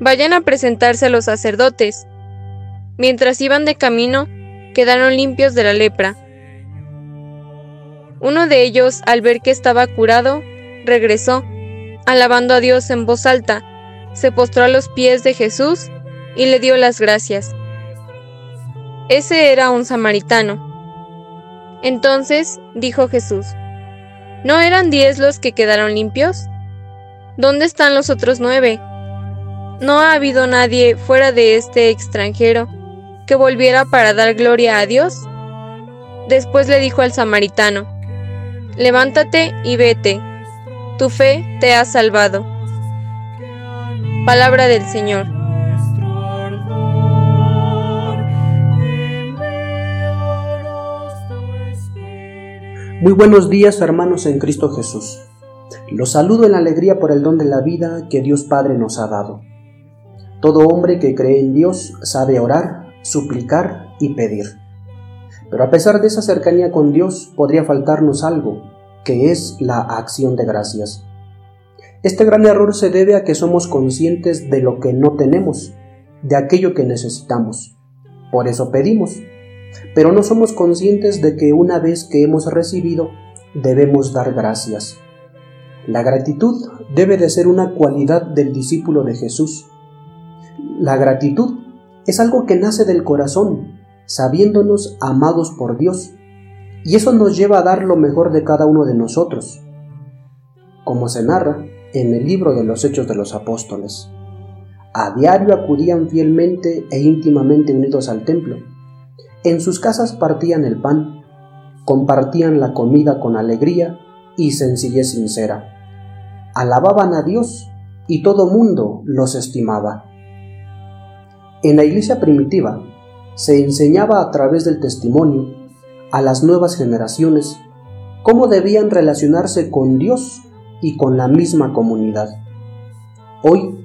Vayan a presentarse a los sacerdotes. Mientras iban de camino, quedaron limpios de la lepra. Uno de ellos, al ver que estaba curado, regresó, alabando a Dios en voz alta, se postró a los pies de Jesús y le dio las gracias. Ese era un samaritano. Entonces dijo Jesús, ¿no eran diez los que quedaron limpios? ¿Dónde están los otros nueve? No ha habido nadie fuera de este extranjero que volviera para dar gloria a Dios. Después le dijo al samaritano, Levántate y vete, tu fe te ha salvado. Palabra del Señor. Muy buenos días hermanos en Cristo Jesús. Los saludo en alegría por el don de la vida que Dios Padre nos ha dado. Todo hombre que cree en Dios sabe orar, suplicar y pedir. Pero a pesar de esa cercanía con Dios podría faltarnos algo, que es la acción de gracias. Este gran error se debe a que somos conscientes de lo que no tenemos, de aquello que necesitamos. Por eso pedimos. Pero no somos conscientes de que una vez que hemos recibido, debemos dar gracias. La gratitud debe de ser una cualidad del discípulo de Jesús la gratitud es algo que nace del corazón, sabiéndonos amados por Dios, y eso nos lleva a dar lo mejor de cada uno de nosotros, como se narra en el libro de los Hechos de los Apóstoles. A diario acudían fielmente e íntimamente unidos al templo. En sus casas partían el pan, compartían la comida con alegría y sencillez sincera. Alababan a Dios y todo mundo los estimaba. En la iglesia primitiva se enseñaba a través del testimonio a las nuevas generaciones cómo debían relacionarse con Dios y con la misma comunidad. Hoy,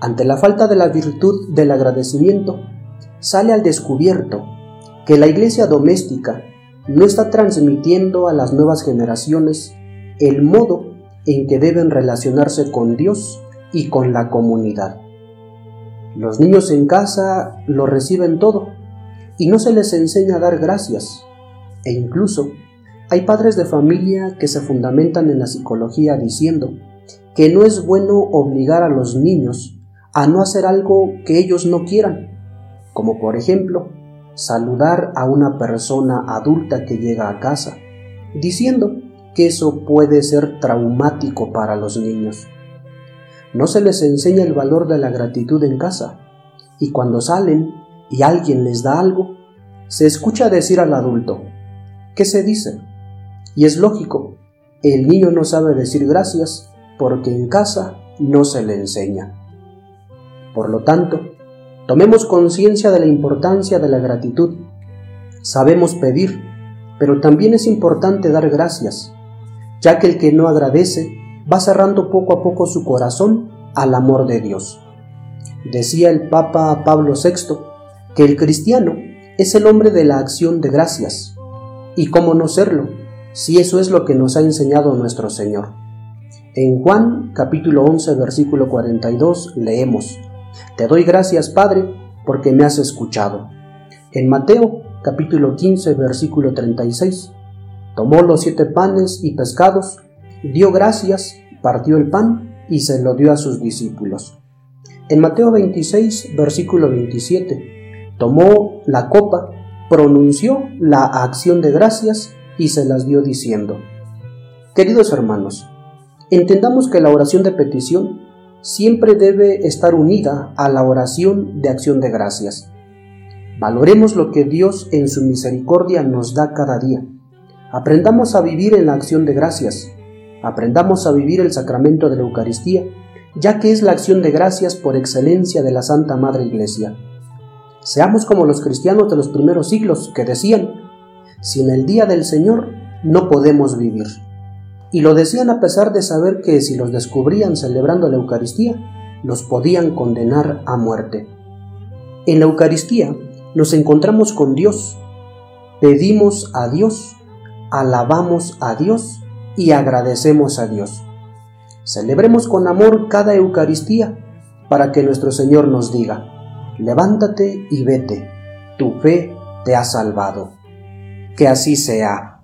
ante la falta de la virtud del agradecimiento, sale al descubierto que la iglesia doméstica no está transmitiendo a las nuevas generaciones el modo en que deben relacionarse con Dios y con la comunidad. Los niños en casa lo reciben todo y no se les enseña a dar gracias. E incluso hay padres de familia que se fundamentan en la psicología diciendo que no es bueno obligar a los niños a no hacer algo que ellos no quieran, como por ejemplo saludar a una persona adulta que llega a casa, diciendo que eso puede ser traumático para los niños. No se les enseña el valor de la gratitud en casa, y cuando salen y alguien les da algo, se escucha decir al adulto, ¿qué se dice? Y es lógico, el niño no sabe decir gracias porque en casa no se le enseña. Por lo tanto, tomemos conciencia de la importancia de la gratitud. Sabemos pedir, pero también es importante dar gracias, ya que el que no agradece va cerrando poco a poco su corazón al amor de Dios. Decía el Papa Pablo VI que el cristiano es el hombre de la acción de gracias. ¿Y cómo no serlo? Si eso es lo que nos ha enseñado nuestro Señor. En Juan capítulo 11 versículo 42 leemos, Te doy gracias Padre porque me has escuchado. En Mateo capítulo 15 versículo 36, tomó los siete panes y pescados, dio gracias, partió el pan y se lo dio a sus discípulos. En Mateo 26, versículo 27, tomó la copa, pronunció la acción de gracias y se las dio diciendo, Queridos hermanos, entendamos que la oración de petición siempre debe estar unida a la oración de acción de gracias. Valoremos lo que Dios en su misericordia nos da cada día. Aprendamos a vivir en la acción de gracias Aprendamos a vivir el sacramento de la Eucaristía ya que es la acción de gracias por excelencia de la Santa Madre Iglesia. Seamos como los cristianos de los primeros siglos que decían, sin el día del Señor no podemos vivir. Y lo decían a pesar de saber que si los descubrían celebrando la Eucaristía, los podían condenar a muerte. En la Eucaristía nos encontramos con Dios, pedimos a Dios, alabamos a Dios y agradecemos a Dios. Celebremos con amor cada Eucaristía para que nuestro Señor nos diga, levántate y vete, tu fe te ha salvado. Que así sea.